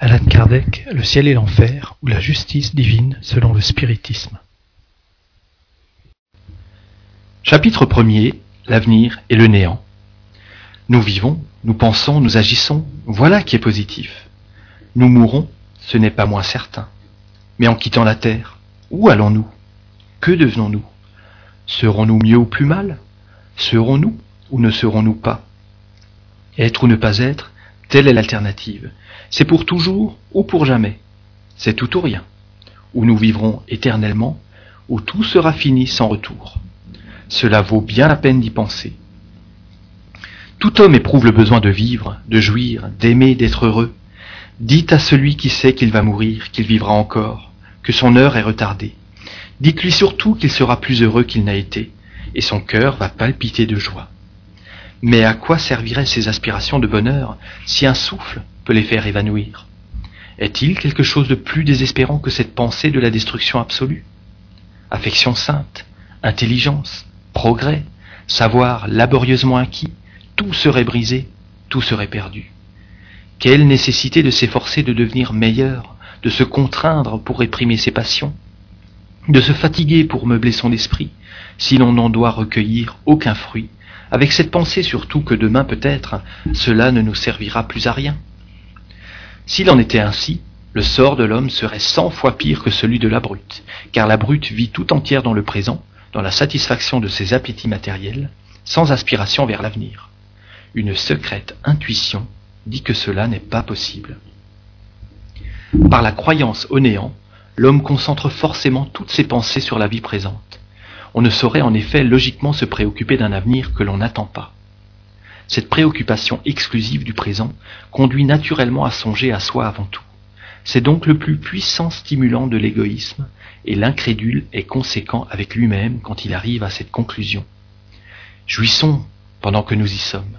Alan Kardec, Le ciel et l'enfer, ou la justice divine selon le spiritisme. Chapitre 1er L'avenir et le néant. Nous vivons, nous pensons, nous agissons, voilà qui est positif. Nous mourrons, ce n'est pas moins certain. Mais en quittant la terre, où allons-nous? Que devenons-nous? Serons-nous mieux ou plus mal? Serons-nous ou ne serons-nous pas? Être ou ne pas être, telle est l'alternative. C'est pour toujours ou pour jamais. C'est tout ou rien. Ou nous vivrons éternellement, ou tout sera fini sans retour. Cela vaut bien la peine d'y penser. Tout homme éprouve le besoin de vivre, de jouir, d'aimer, d'être heureux. Dites à celui qui sait qu'il va mourir, qu'il vivra encore, que son heure est retardée. Dites-lui surtout qu'il sera plus heureux qu'il n'a été, et son cœur va palpiter de joie. Mais à quoi serviraient ces aspirations de bonheur si un souffle peut les faire évanouir? Est-il quelque chose de plus désespérant que cette pensée de la destruction absolue? Affection sainte, intelligence, progrès, savoir laborieusement acquis, tout serait brisé, tout serait perdu. Quelle nécessité de s'efforcer de devenir meilleur, de se contraindre pour réprimer ses passions, de se fatiguer pour meubler son esprit, si l'on n'en doit recueillir aucun fruit, avec cette pensée surtout que demain peut-être cela ne nous servira plus à rien. S'il en était ainsi, le sort de l'homme serait cent fois pire que celui de la brute, car la brute vit tout entière dans le présent, dans la satisfaction de ses appétits matériels, sans aspiration vers l'avenir. Une secrète intuition dit que cela n'est pas possible. Par la croyance au néant, l'homme concentre forcément toutes ses pensées sur la vie présente. On ne saurait en effet logiquement se préoccuper d'un avenir que l'on n'attend pas. Cette préoccupation exclusive du présent conduit naturellement à songer à soi avant tout. C'est donc le plus puissant stimulant de l'égoïsme, et l'incrédule est conséquent avec lui-même quand il arrive à cette conclusion. Jouissons pendant que nous y sommes.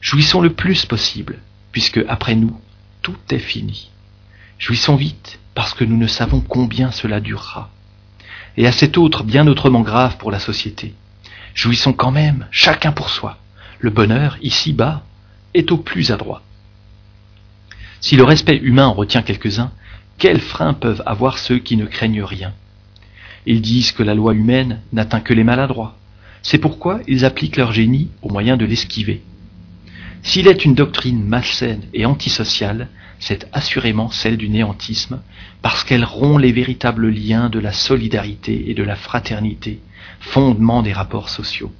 Jouissons le plus possible, puisque après nous, tout est fini. Jouissons vite, parce que nous ne savons combien cela durera. Et à cet autre bien autrement grave pour la société. Jouissons quand même, chacun pour soi. Le bonheur, ici-bas, est au plus adroit. Si le respect humain en retient quelques-uns, quels freins peuvent avoir ceux qui ne craignent rien? Ils disent que la loi humaine n'atteint que les maladroits. C'est pourquoi ils appliquent leur génie au moyen de l'esquiver. S'il est une doctrine malsaine et antisociale, c'est assurément celle du néantisme, parce qu'elle rompt les véritables liens de la solidarité et de la fraternité, fondement des rapports sociaux.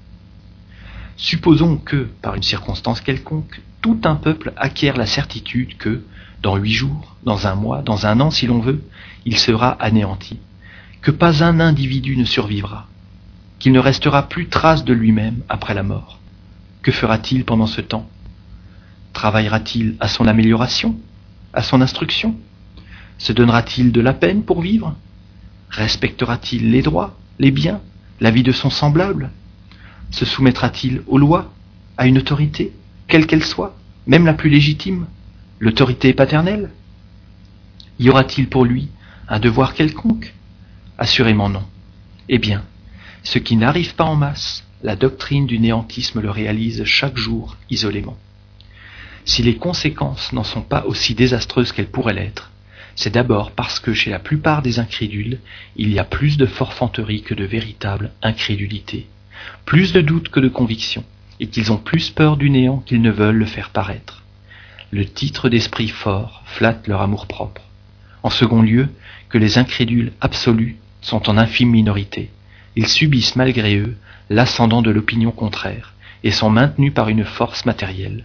Supposons que, par une circonstance quelconque, tout un peuple acquiert la certitude que, dans huit jours, dans un mois, dans un an si l'on veut, il sera anéanti, que pas un individu ne survivra, qu'il ne restera plus trace de lui-même après la mort. Que fera-t-il pendant ce temps? Travaillera-t-il à son amélioration, à son instruction? Se donnera-t-il de la peine pour vivre? Respectera-t-il les droits, les biens, la vie de son semblable? Se soumettra-t-il aux lois, à une autorité, quelle qu'elle soit, même la plus légitime, l'autorité paternelle? Y aura-t-il pour lui un devoir quelconque? Assurément non. Eh bien, ce qui n'arrive pas en masse, la doctrine du néantisme le réalise chaque jour isolément. Si les conséquences n'en sont pas aussi désastreuses qu'elles pourraient l'être, c'est d'abord parce que chez la plupart des incrédules, il y a plus de forfanterie que de véritable incrédulité, plus de doute que de conviction, et qu'ils ont plus peur du néant qu'ils ne veulent le faire paraître. Le titre d'esprit fort flatte leur amour-propre. En second lieu, que les incrédules absolus sont en infime minorité. Ils subissent malgré eux l'ascendant de l'opinion contraire et sont maintenus par une force matérielle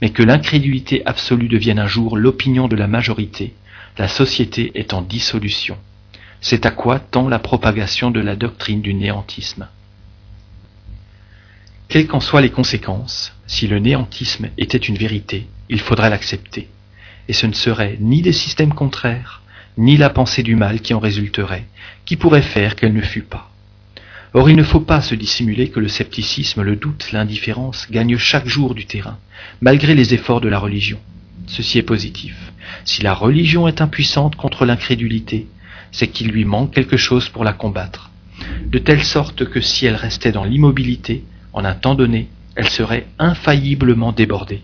mais que l'incrédulité absolue devienne un jour l'opinion de la majorité, la société est en dissolution. C'est à quoi tend la propagation de la doctrine du néantisme. Quelles qu'en soient les conséquences, si le néantisme était une vérité, il faudrait l'accepter, et ce ne serait ni des systèmes contraires, ni la pensée du mal qui en résulterait, qui pourrait faire qu'elle ne fût pas. Or il ne faut pas se dissimuler que le scepticisme, le doute, l'indifférence gagnent chaque jour du terrain, malgré les efforts de la religion. Ceci est positif. Si la religion est impuissante contre l'incrédulité, c'est qu'il lui manque quelque chose pour la combattre, de telle sorte que si elle restait dans l'immobilité, en un temps donné, elle serait infailliblement débordée.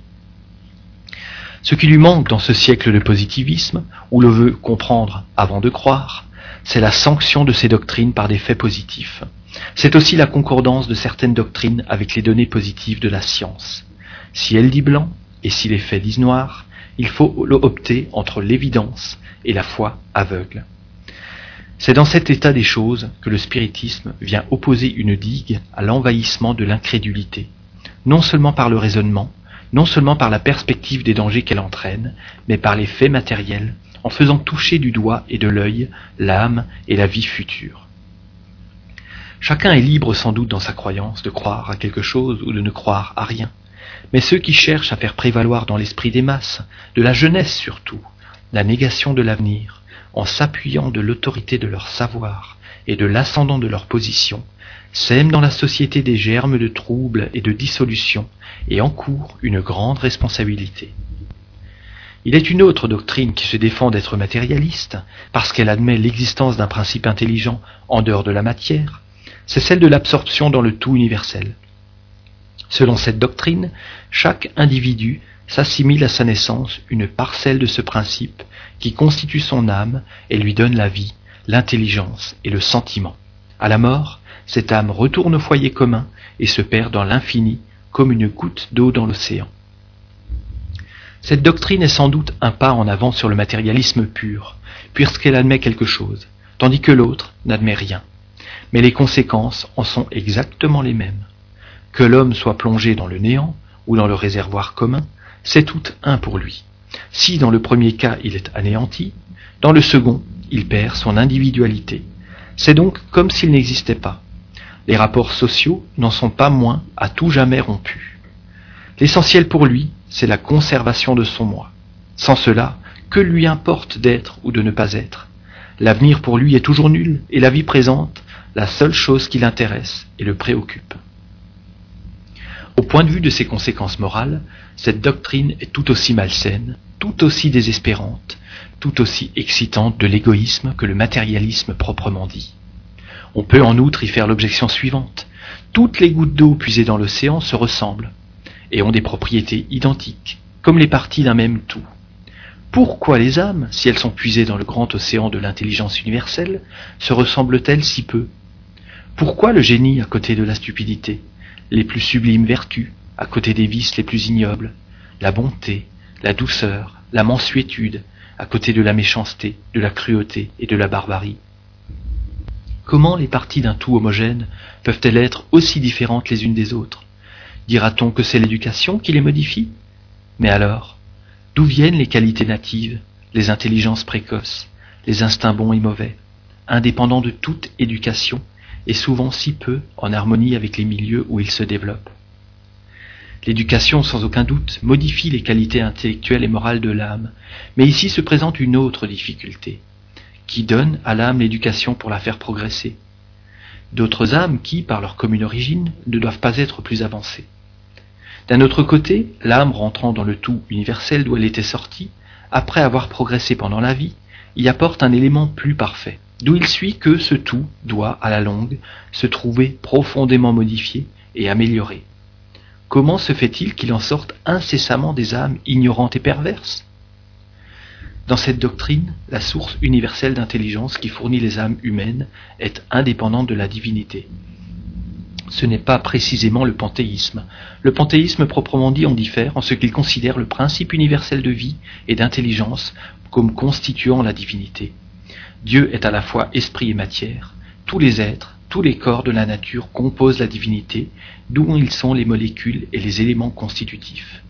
Ce qui lui manque dans ce siècle de positivisme, où le veut comprendre avant de croire, c'est la sanction de ces doctrines par des faits positifs. C'est aussi la concordance de certaines doctrines avec les données positives de la science. Si elle dit blanc et si les faits disent noir, il faut opter entre l'évidence et la foi aveugle. C'est dans cet état des choses que le spiritisme vient opposer une digue à l'envahissement de l'incrédulité, non seulement par le raisonnement, non seulement par la perspective des dangers qu'elle entraîne, mais par les faits matériels, en faisant toucher du doigt et de l'œil l'âme et la vie future. Chacun est libre sans doute dans sa croyance de croire à quelque chose ou de ne croire à rien, mais ceux qui cherchent à faire prévaloir dans l'esprit des masses, de la jeunesse surtout, la négation de l'avenir, en s'appuyant de l'autorité de leur savoir et de l'ascendant de leur position, sèment dans la société des germes de troubles et de dissolution et encourent une grande responsabilité. Il est une autre doctrine qui se défend d'être matérialiste, parce qu'elle admet l'existence d'un principe intelligent en dehors de la matière, c'est celle de l'absorption dans le tout universel. Selon cette doctrine, chaque individu s'assimile à sa naissance une parcelle de ce principe qui constitue son âme et lui donne la vie, l'intelligence et le sentiment. À la mort, cette âme retourne au foyer commun et se perd dans l'infini comme une goutte d'eau dans l'océan. Cette doctrine est sans doute un pas en avant sur le matérialisme pur, puisqu'elle admet quelque chose, tandis que l'autre n'admet rien. Mais les conséquences en sont exactement les mêmes. Que l'homme soit plongé dans le néant ou dans le réservoir commun, c'est tout un pour lui. Si dans le premier cas il est anéanti, dans le second il perd son individualité. C'est donc comme s'il n'existait pas. Les rapports sociaux n'en sont pas moins à tout jamais rompus. L'essentiel pour lui, c'est la conservation de son moi. Sans cela, que lui importe d'être ou de ne pas être? L'avenir pour lui est toujours nul, et la vie présente, la seule chose qui l'intéresse et le préoccupe. Au point de vue de ses conséquences morales, cette doctrine est tout aussi malsaine, tout aussi désespérante, tout aussi excitante de l'égoïsme que le matérialisme proprement dit. On peut en outre y faire l'objection suivante. Toutes les gouttes d'eau puisées dans l'océan se ressemblent et ont des propriétés identiques, comme les parties d'un même tout. Pourquoi les âmes, si elles sont puisées dans le grand océan de l'intelligence universelle, se ressemblent-elles si peu? Pourquoi le génie à côté de la stupidité, les plus sublimes vertus à côté des vices les plus ignobles, la bonté, la douceur, la mansuétude, à côté de la méchanceté, de la cruauté et de la barbarie? Comment les parties d'un tout homogène peuvent-elles être aussi différentes les unes des autres? Dira-t-on que c'est l'éducation qui les modifie? Mais alors, d'où viennent les qualités natives, les intelligences précoces, les instincts bons et mauvais, indépendants de toute éducation et souvent si peu en harmonie avec les milieux où ils se développent L'éducation, sans aucun doute, modifie les qualités intellectuelles et morales de l'âme, mais ici se présente une autre difficulté, qui donne à l'âme l'éducation pour la faire progresser. D'autres âmes qui, par leur commune origine, ne doivent pas être plus avancées. D'un autre côté, l'âme rentrant dans le tout universel d'où elle était sortie, après avoir progressé pendant la vie, y apporte un élément plus parfait, d'où il suit que ce tout doit, à la longue, se trouver profondément modifié et amélioré. Comment se fait-il qu'il en sorte incessamment des âmes ignorantes et perverses? Dans cette doctrine, la source universelle d'intelligence qui fournit les âmes humaines est indépendante de la divinité ce n'est pas précisément le panthéisme. Le panthéisme proprement dit en diffère en ce qu'il considère le principe universel de vie et d'intelligence comme constituant la divinité. Dieu est à la fois esprit et matière. Tous les êtres, tous les corps de la nature composent la divinité, d'où ils sont les molécules et les éléments constitutifs.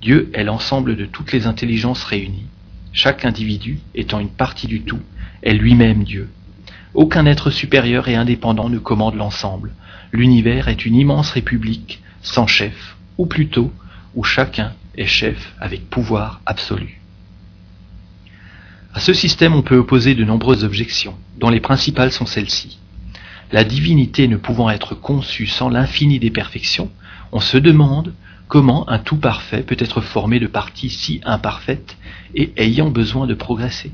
Dieu est l'ensemble de toutes les intelligences réunies. Chaque individu, étant une partie du tout, est lui-même Dieu. Aucun être supérieur et indépendant ne commande l'ensemble. L'univers est une immense république sans chef, ou plutôt où chacun est chef avec pouvoir absolu. À ce système, on peut opposer de nombreuses objections, dont les principales sont celles-ci. La divinité ne pouvant être conçue sans l'infini des perfections, on se demande comment un tout parfait peut être formé de parties si imparfaites et ayant besoin de progresser.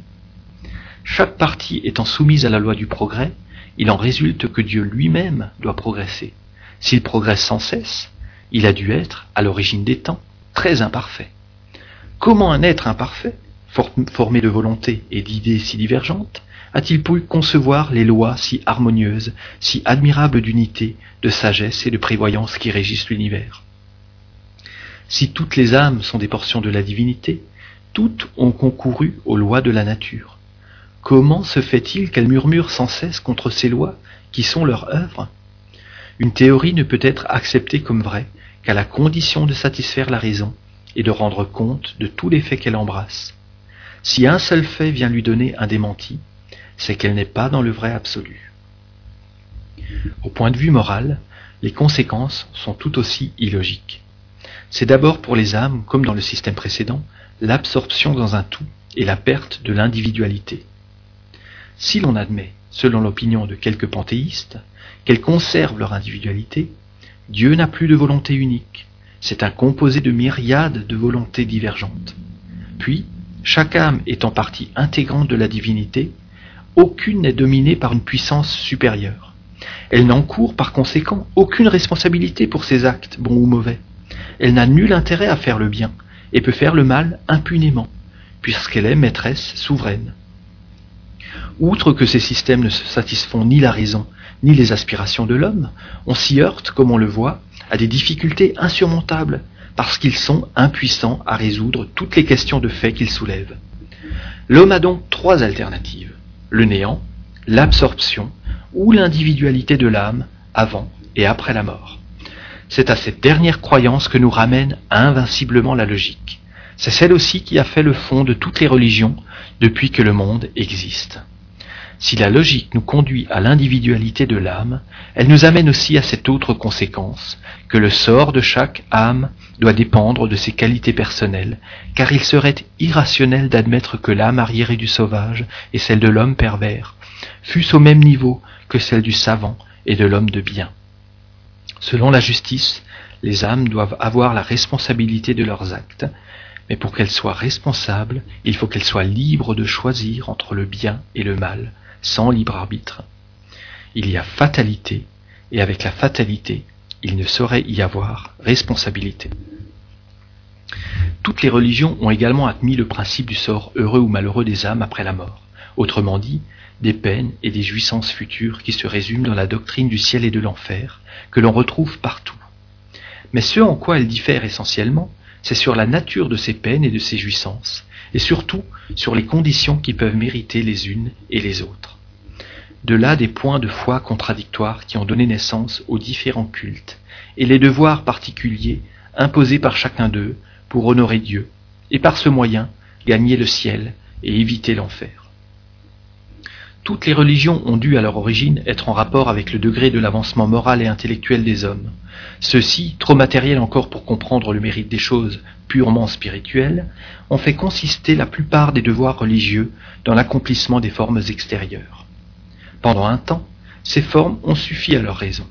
Chaque partie étant soumise à la loi du progrès, il en résulte que Dieu lui-même doit progresser. S'il progresse sans cesse, il a dû être, à l'origine des temps, très imparfait. Comment un être imparfait, formé de volonté et d'idées si divergentes, a-t-il pu concevoir les lois si harmonieuses, si admirables d'unité, de sagesse et de prévoyance qui régissent l'univers? Si toutes les âmes sont des portions de la divinité, toutes ont concouru aux lois de la nature. Comment se fait-il qu'elles murmurent sans cesse contre ces lois qui sont leur œuvre? Une théorie ne peut être acceptée comme vraie qu'à la condition de satisfaire la raison et de rendre compte de tous les faits qu'elle embrasse. Si un seul fait vient lui donner un démenti, c'est qu'elle n'est pas dans le vrai absolu. Au point de vue moral, les conséquences sont tout aussi illogiques. C'est d'abord pour les âmes, comme dans le système précédent, l'absorption dans un tout et la perte de l'individualité. Si l'on admet, selon l'opinion de quelques panthéistes, qu'elles conservent leur individualité, Dieu n'a plus de volonté unique, c'est un composé de myriades de volontés divergentes. Puis, chaque âme étant partie intégrante de la divinité, aucune n'est dominée par une puissance supérieure. Elle n'encourt par conséquent aucune responsabilité pour ses actes, bons ou mauvais. Elle n'a nul intérêt à faire le bien, et peut faire le mal impunément, puisqu'elle est maîtresse souveraine. Outre que ces systèmes ne satisfont ni la raison, ni les aspirations de l'homme, on s'y heurte, comme on le voit, à des difficultés insurmontables, parce qu'ils sont impuissants à résoudre toutes les questions de fait qu'ils soulèvent. L'homme a donc trois alternatives le néant, l'absorption ou l'individualité de l'âme avant et après la mort. C'est à cette dernière croyance que nous ramène invinciblement la logique. C'est celle aussi qui a fait le fond de toutes les religions depuis que le monde existe. Si la logique nous conduit à l'individualité de l'âme, elle nous amène aussi à cette autre conséquence, que le sort de chaque âme doit dépendre de ses qualités personnelles, car il serait irrationnel d'admettre que l'âme arriérée du sauvage et celle de l'homme pervers fussent au même niveau que celle du savant et de l'homme de bien. Selon la justice, les âmes doivent avoir la responsabilité de leurs actes, mais pour qu'elles soient responsables, il faut qu'elles soient libres de choisir entre le bien et le mal, sans libre arbitre. Il y a fatalité, et avec la fatalité, il ne saurait y avoir responsabilité. Toutes les religions ont également admis le principe du sort heureux ou malheureux des âmes après la mort, autrement dit, des peines et des jouissances futures qui se résument dans la doctrine du ciel et de l'enfer, que l'on retrouve partout. Mais ce en quoi elles diffèrent essentiellement, c'est sur la nature de ces peines et de ces jouissances, et surtout sur les conditions qui peuvent mériter les unes et les autres. De là des points de foi contradictoires qui ont donné naissance aux différents cultes, et les devoirs particuliers imposés par chacun d'eux pour honorer Dieu, et par ce moyen gagner le ciel et éviter l'enfer. Toutes les religions ont dû à leur origine être en rapport avec le degré de l'avancement moral et intellectuel des hommes. Ceux-ci, trop matériels encore pour comprendre le mérite des choses purement spirituelles, ont fait consister la plupart des devoirs religieux dans l'accomplissement des formes extérieures. Pendant un temps, ces formes ont suffi à leur raison.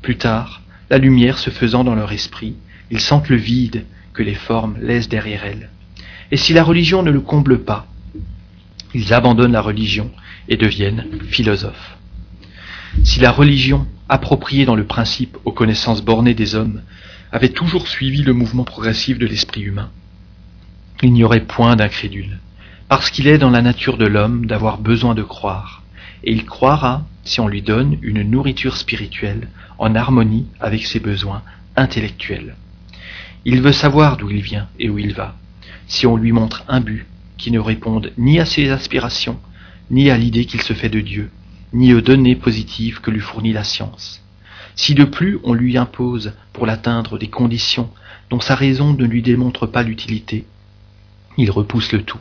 Plus tard, la lumière se faisant dans leur esprit, ils sentent le vide que les formes laissent derrière elles. Et si la religion ne le comble pas, ils abandonnent la religion et deviennent philosophes. Si la religion, appropriée dans le principe aux connaissances bornées des hommes, avait toujours suivi le mouvement progressif de l'esprit humain, il n'y aurait point d'incrédule, parce qu'il est dans la nature de l'homme d'avoir besoin de croire, et il croira si on lui donne une nourriture spirituelle en harmonie avec ses besoins intellectuels. Il veut savoir d'où il vient et où il va, si on lui montre un but qui ne réponde ni à ses aspirations, ni à l'idée qu'il se fait de Dieu, ni aux données positives que lui fournit la science. Si de plus on lui impose pour l'atteindre des conditions dont sa raison ne lui démontre pas l'utilité, il repousse le tout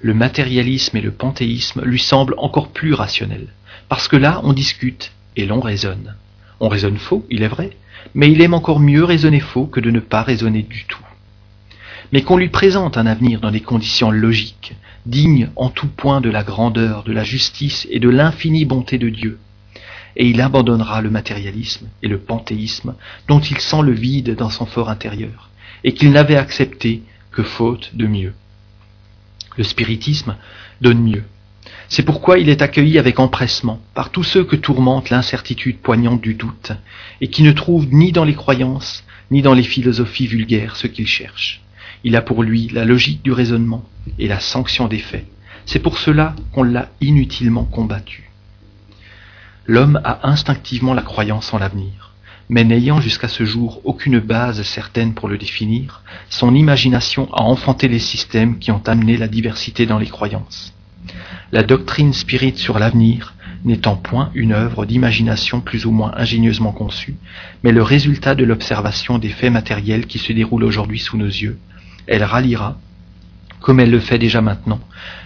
le matérialisme et le panthéisme lui semblent encore plus rationnels, parce que là on discute et l'on raisonne. On raisonne faux, il est vrai, mais il aime encore mieux raisonner faux que de ne pas raisonner du tout. Mais qu'on lui présente un avenir dans des conditions logiques, dignes en tout point de la grandeur, de la justice et de l'infinie bonté de Dieu, et il abandonnera le matérialisme et le panthéisme dont il sent le vide dans son fort intérieur, et qu'il n'avait accepté que faute de mieux. Le spiritisme donne mieux. C'est pourquoi il est accueilli avec empressement par tous ceux que tourmente l'incertitude poignante du doute, et qui ne trouvent ni dans les croyances, ni dans les philosophies vulgaires ce qu'ils cherchent. Il a pour lui la logique du raisonnement et la sanction des faits. C'est pour cela qu'on l'a inutilement combattu. L'homme a instinctivement la croyance en l'avenir, mais n'ayant jusqu'à ce jour aucune base certaine pour le définir, son imagination a enfanté les systèmes qui ont amené la diversité dans les croyances. La doctrine spirite sur l'avenir n'étant point une œuvre d'imagination plus ou moins ingénieusement conçue, mais le résultat de l'observation des faits matériels qui se déroulent aujourd'hui sous nos yeux, elle ralliera, comme elle le fait déjà maintenant,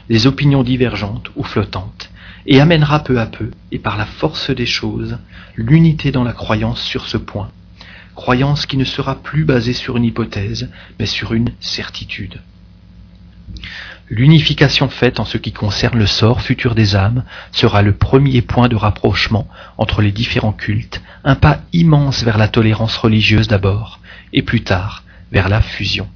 les opinions divergentes ou flottantes, et amènera peu à peu, et par la force des choses, l'unité dans la croyance sur ce point, croyance qui ne sera plus basée sur une hypothèse, mais sur une certitude. L'unification faite en ce qui concerne le sort futur des âmes sera le premier point de rapprochement entre les différents cultes, un pas immense vers la tolérance religieuse d'abord, et plus tard vers la fusion.